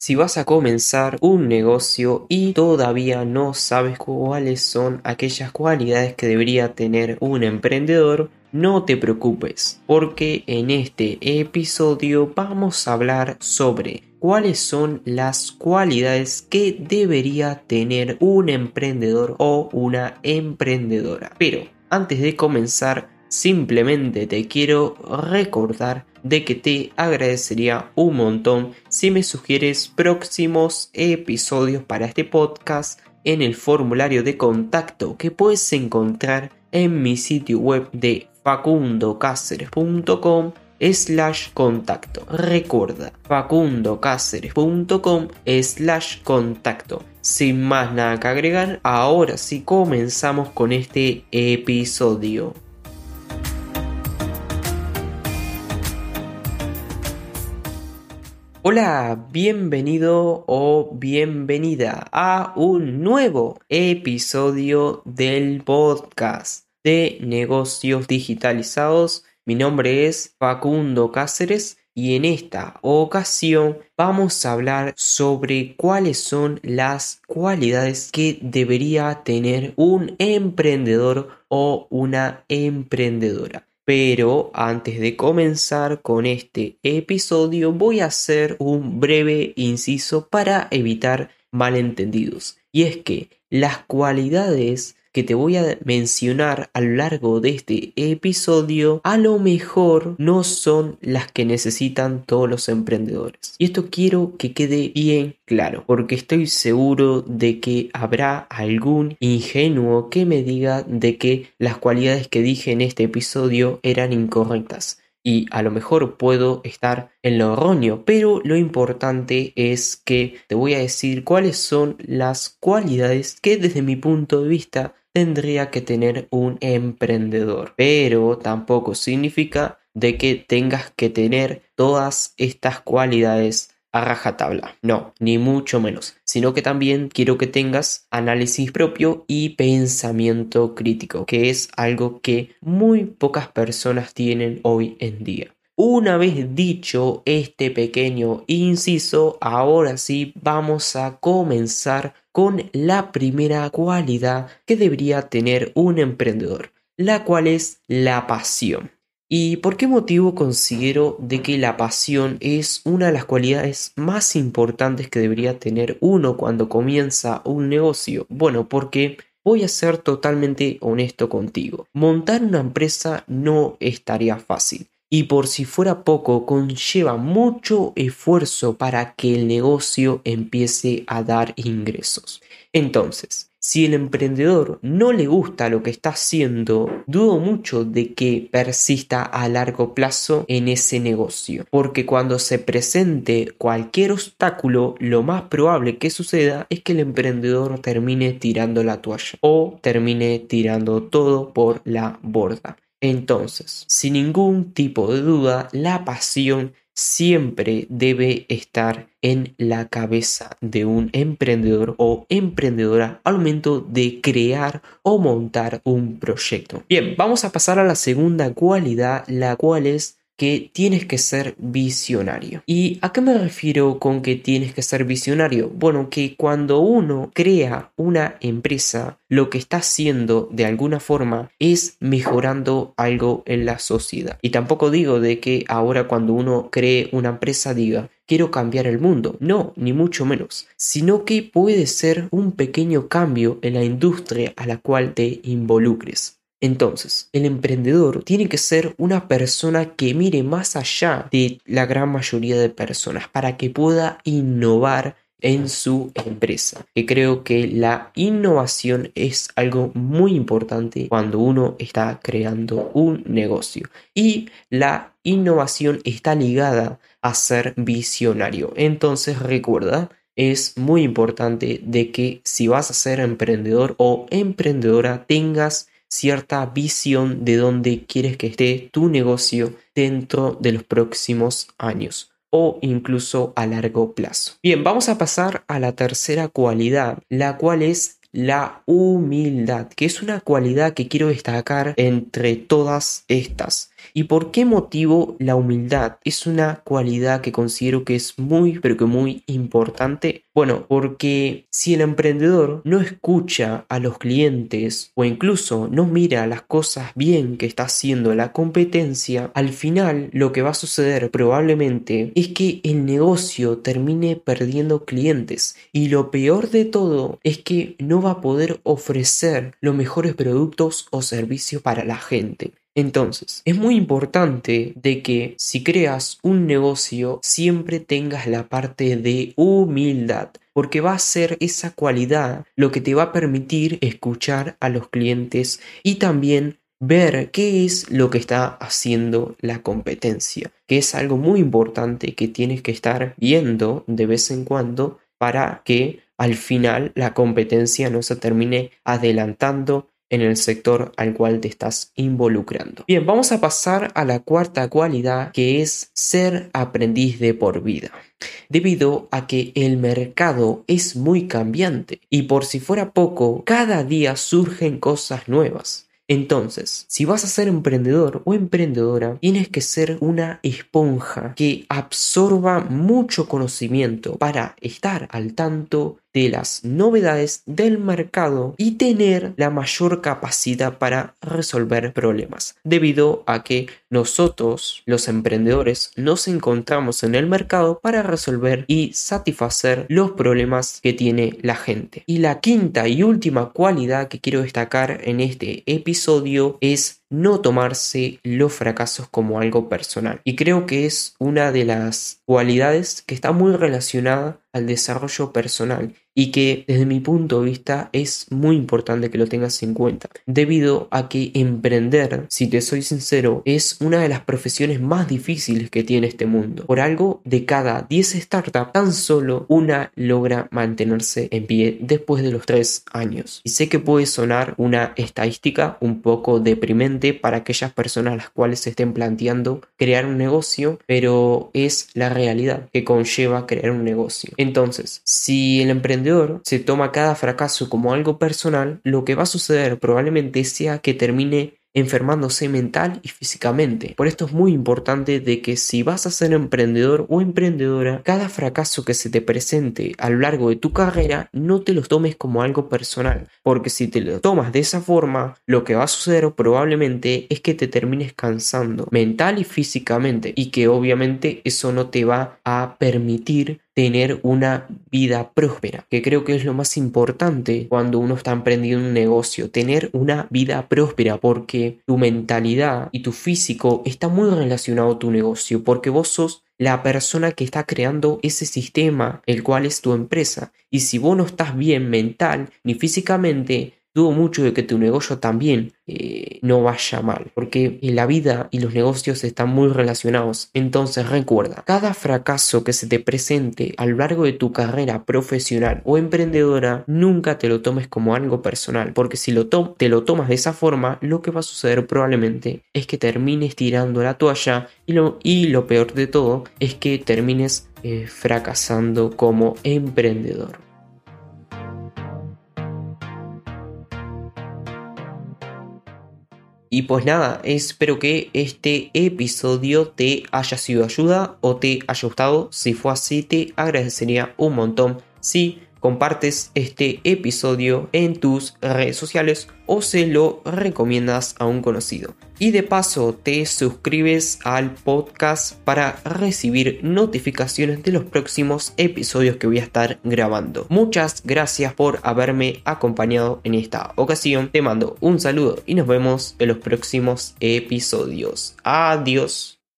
Si vas a comenzar un negocio y todavía no sabes cuáles son aquellas cualidades que debería tener un emprendedor, no te preocupes, porque en este episodio vamos a hablar sobre cuáles son las cualidades que debería tener un emprendedor o una emprendedora. Pero antes de comenzar, simplemente te quiero recordar de que te agradecería un montón si me sugieres próximos episodios para este podcast en el formulario de contacto que puedes encontrar en mi sitio web de facundocaceres.com slash contacto. Recuerda, facundocaceres.com slash contacto. Sin más nada que agregar, ahora sí comenzamos con este episodio. Hola, bienvenido o bienvenida a un nuevo episodio del podcast de negocios digitalizados. Mi nombre es Facundo Cáceres y en esta ocasión vamos a hablar sobre cuáles son las cualidades que debería tener un emprendedor o una emprendedora. Pero antes de comenzar con este episodio voy a hacer un breve inciso para evitar malentendidos. Y es que las cualidades que te voy a mencionar a lo largo de este episodio a lo mejor no son las que necesitan todos los emprendedores. Y esto quiero que quede bien claro, porque estoy seguro de que habrá algún ingenuo que me diga de que las cualidades que dije en este episodio eran incorrectas y a lo mejor puedo estar en lo erróneo, pero lo importante es que te voy a decir cuáles son las cualidades que desde mi punto de vista tendría que tener un emprendedor. Pero tampoco significa de que tengas que tener todas estas cualidades a rajatabla. No, ni mucho menos. Sino que también quiero que tengas análisis propio y pensamiento crítico, que es algo que muy pocas personas tienen hoy en día. Una vez dicho este pequeño inciso, ahora sí vamos a comenzar con la primera cualidad que debería tener un emprendedor, la cual es la pasión. ¿Y por qué motivo considero de que la pasión es una de las cualidades más importantes que debería tener uno cuando comienza un negocio? Bueno, porque voy a ser totalmente honesto contigo. Montar una empresa no estaría fácil y por si fuera poco conlleva mucho esfuerzo para que el negocio empiece a dar ingresos. Entonces, si el emprendedor no le gusta lo que está haciendo, dudo mucho de que persista a largo plazo en ese negocio, porque cuando se presente cualquier obstáculo, lo más probable que suceda es que el emprendedor termine tirando la toalla o termine tirando todo por la borda. Entonces, sin ningún tipo de duda, la pasión siempre debe estar en la cabeza de un emprendedor o emprendedora al momento de crear o montar un proyecto. Bien, vamos a pasar a la segunda cualidad, la cual es que tienes que ser visionario. ¿Y a qué me refiero con que tienes que ser visionario? Bueno, que cuando uno crea una empresa, lo que está haciendo de alguna forma es mejorando algo en la sociedad. Y tampoco digo de que ahora cuando uno cree una empresa diga, quiero cambiar el mundo. No, ni mucho menos. Sino que puede ser un pequeño cambio en la industria a la cual te involucres. Entonces, el emprendedor tiene que ser una persona que mire más allá de la gran mayoría de personas para que pueda innovar en su empresa. Que creo que la innovación es algo muy importante cuando uno está creando un negocio. Y la innovación está ligada a ser visionario. Entonces recuerda, es muy importante de que si vas a ser emprendedor o emprendedora tengas cierta visión de dónde quieres que esté tu negocio dentro de los próximos años o incluso a largo plazo. Bien, vamos a pasar a la tercera cualidad, la cual es la humildad, que es una cualidad que quiero destacar entre todas estas. ¿Y por qué motivo la humildad es una cualidad que considero que es muy, pero que muy importante? Bueno, porque si el emprendedor no escucha a los clientes o incluso no mira las cosas bien que está haciendo la competencia, al final lo que va a suceder probablemente es que el negocio termine perdiendo clientes y lo peor de todo es que no va a poder ofrecer los mejores productos o servicios para la gente. Entonces, es muy importante de que si creas un negocio siempre tengas la parte de humildad, porque va a ser esa cualidad lo que te va a permitir escuchar a los clientes y también ver qué es lo que está haciendo la competencia, que es algo muy importante que tienes que estar viendo de vez en cuando para que al final la competencia no se termine adelantando en el sector al cual te estás involucrando. Bien, vamos a pasar a la cuarta cualidad que es ser aprendiz de por vida. Debido a que el mercado es muy cambiante y por si fuera poco, cada día surgen cosas nuevas. Entonces, si vas a ser emprendedor o emprendedora, tienes que ser una esponja que absorba mucho conocimiento para estar al tanto de las novedades del mercado y tener la mayor capacidad para resolver problemas, debido a que nosotros, los emprendedores, nos encontramos en el mercado para resolver y satisfacer los problemas que tiene la gente. Y la quinta y última cualidad que quiero destacar en este episodio es no tomarse los fracasos como algo personal. Y creo que es una de las cualidades que está muy relacionada al desarrollo personal y que desde mi punto de vista es muy importante que lo tengas en cuenta, debido a que emprender, si te soy sincero, es una de las profesiones más difíciles que tiene este mundo. Por algo, de cada 10 startups, tan solo una logra mantenerse en pie después de los 3 años. Y sé que puede sonar una estadística un poco deprimente para aquellas personas a las cuales se estén planteando crear un negocio, pero es la realidad que conlleva crear un negocio. Entonces, si el emprendedor se toma cada fracaso como algo personal, lo que va a suceder probablemente sea que termine enfermándose mental y físicamente. Por esto es muy importante de que si vas a ser emprendedor o emprendedora, cada fracaso que se te presente a lo largo de tu carrera no te lo tomes como algo personal, porque si te lo tomas de esa forma, lo que va a suceder probablemente es que te termines cansando mental y físicamente y que obviamente eso no te va a permitir tener una vida próspera, que creo que es lo más importante cuando uno está emprendiendo un negocio, tener una vida próspera, porque tu mentalidad y tu físico está muy relacionado a tu negocio, porque vos sos la persona que está creando ese sistema, el cual es tu empresa. Y si vos no estás bien mental ni físicamente, dudo mucho de que tu negocio también eh, no vaya mal, porque la vida y los negocios están muy relacionados. Entonces recuerda, cada fracaso que se te presente a lo largo de tu carrera profesional o emprendedora, nunca te lo tomes como algo personal, porque si lo te lo tomas de esa forma, lo que va a suceder probablemente es que termines tirando la toalla y lo, y lo peor de todo es que termines eh, fracasando como emprendedor. Y pues nada, espero que este episodio te haya sido ayuda o te haya gustado. Si fue así, te agradecería un montón si compartes este episodio en tus redes sociales o se lo recomiendas a un conocido. Y de paso te suscribes al podcast para recibir notificaciones de los próximos episodios que voy a estar grabando. Muchas gracias por haberme acompañado en esta ocasión. Te mando un saludo y nos vemos en los próximos episodios. Adiós.